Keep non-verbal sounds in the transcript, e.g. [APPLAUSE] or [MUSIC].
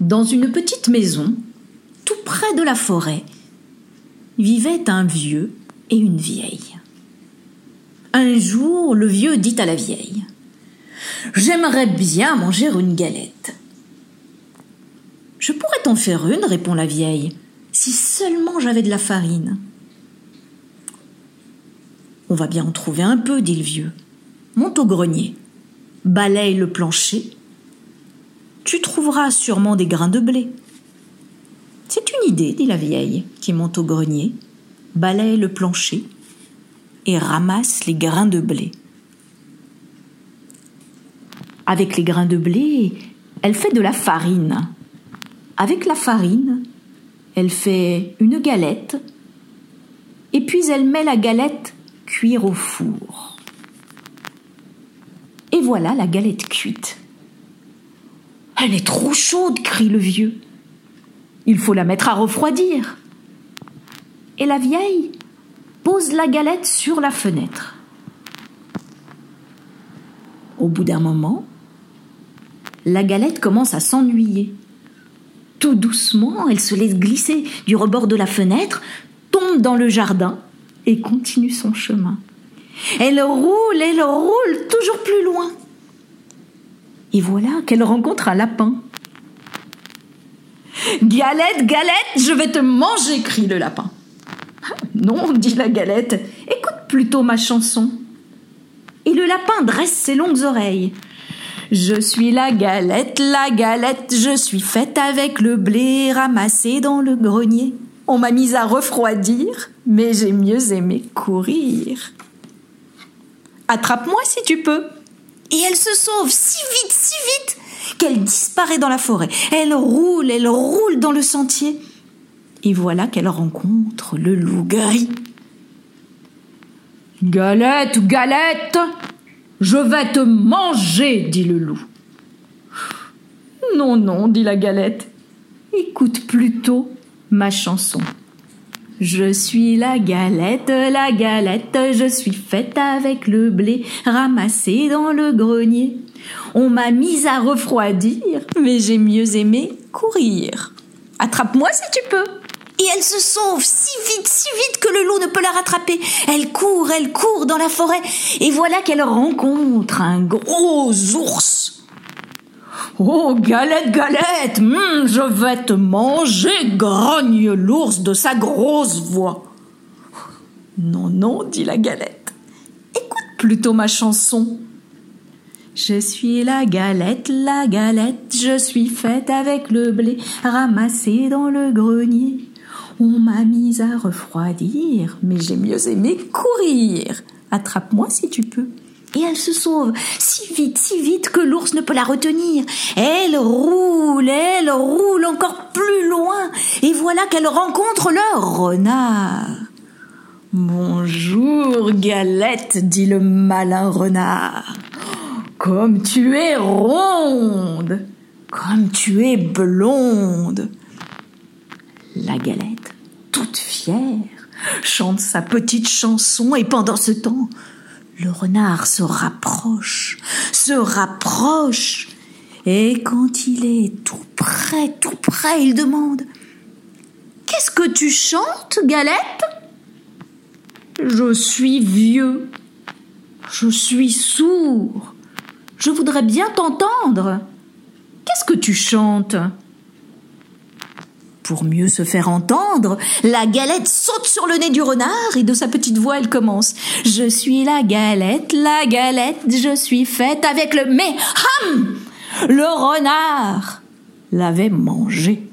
Dans une petite maison, tout près de la forêt, vivaient un vieux et une vieille. Un jour, le vieux dit à la vieille J'aimerais bien manger une galette. Je pourrais t'en faire une, répond la vieille, si seulement j'avais de la farine. On va bien en trouver un peu, dit le vieux. Monte au grenier, balaye le plancher. Tu trouveras sûrement des grains de blé. C'est une idée, dit la vieille, qui monte au grenier, balaye le plancher et ramasse les grains de blé. Avec les grains de blé, elle fait de la farine. Avec la farine, elle fait une galette, et puis elle met la galette cuire au four. Et voilà la galette cuite. Elle est trop chaude, crie le vieux. Il faut la mettre à refroidir. Et la vieille pose la galette sur la fenêtre. Au bout d'un moment, la galette commence à s'ennuyer. Tout doucement, elle se laisse glisser du rebord de la fenêtre, tombe dans le jardin et continue son chemin. Elle roule, elle roule toujours plus loin. Et voilà qu'elle rencontre un lapin. Galette, galette, je vais te manger, crie le lapin. [LAUGHS] Non, dit la galette, écoute plutôt ma chanson. Et le lapin dresse ses longues oreilles. Je suis la galette, la galette, je suis faite avec le blé ramassé dans le grenier. On m'a mise à refroidir, mais j'ai mieux aimé courir. Attrape-moi si tu peux. Et elle se sauve si vite, si vite, qu'elle disparaît dans la forêt. Elle roule, elle roule dans le sentier. Et voilà qu'elle rencontre le loup gris. Galette, galette, je vais te manger, dit le loup. Non, non, dit la galette. Écoute plutôt ma chanson. Je suis la galette, la galette, je suis faite avec le blé ramassé dans le grenier. On m'a mise à refroidir, mais j'ai mieux aimé courir. Attrape-moi si tu peux. Et elle se sauve si vite, si vite que le loup ne peut la rattraper. Elle court, elle court dans la forêt, et voilà qu'elle rencontre un gros ours. Oh, galette, galette, hum, je vais te manger, grogne l'ours de sa grosse voix. Non, non, dit la galette. Écoute plutôt ma chanson. Je suis la galette, la galette, je suis faite avec le blé ramassé dans le grenier. On m'a mise à refroidir, mais j'ai mieux aimé courir. Attrape-moi si tu peux. Et elle se sauve si vite, si vite que l'ours ne peut la retenir. Elle roule, elle roule encore plus loin, et voilà qu'elle rencontre le renard. Bonjour, Galette, dit le malin renard. Comme tu es ronde, comme tu es blonde. La galette, toute fière, chante sa petite chanson et pendant ce temps, le renard se rapproche, se rapproche. Et quand il est tout près, tout près, il demande Qu'est-ce que tu chantes, Galette? Je suis vieux. Je suis sourd. Je voudrais bien t'entendre. Qu'est-ce que tu chantes? Pour mieux se faire entendre, la galette saute sur le nez du renard et de sa petite voix elle commence. Je suis la galette, la galette, je suis faite avec le... Mais, ham Le renard l'avait mangé.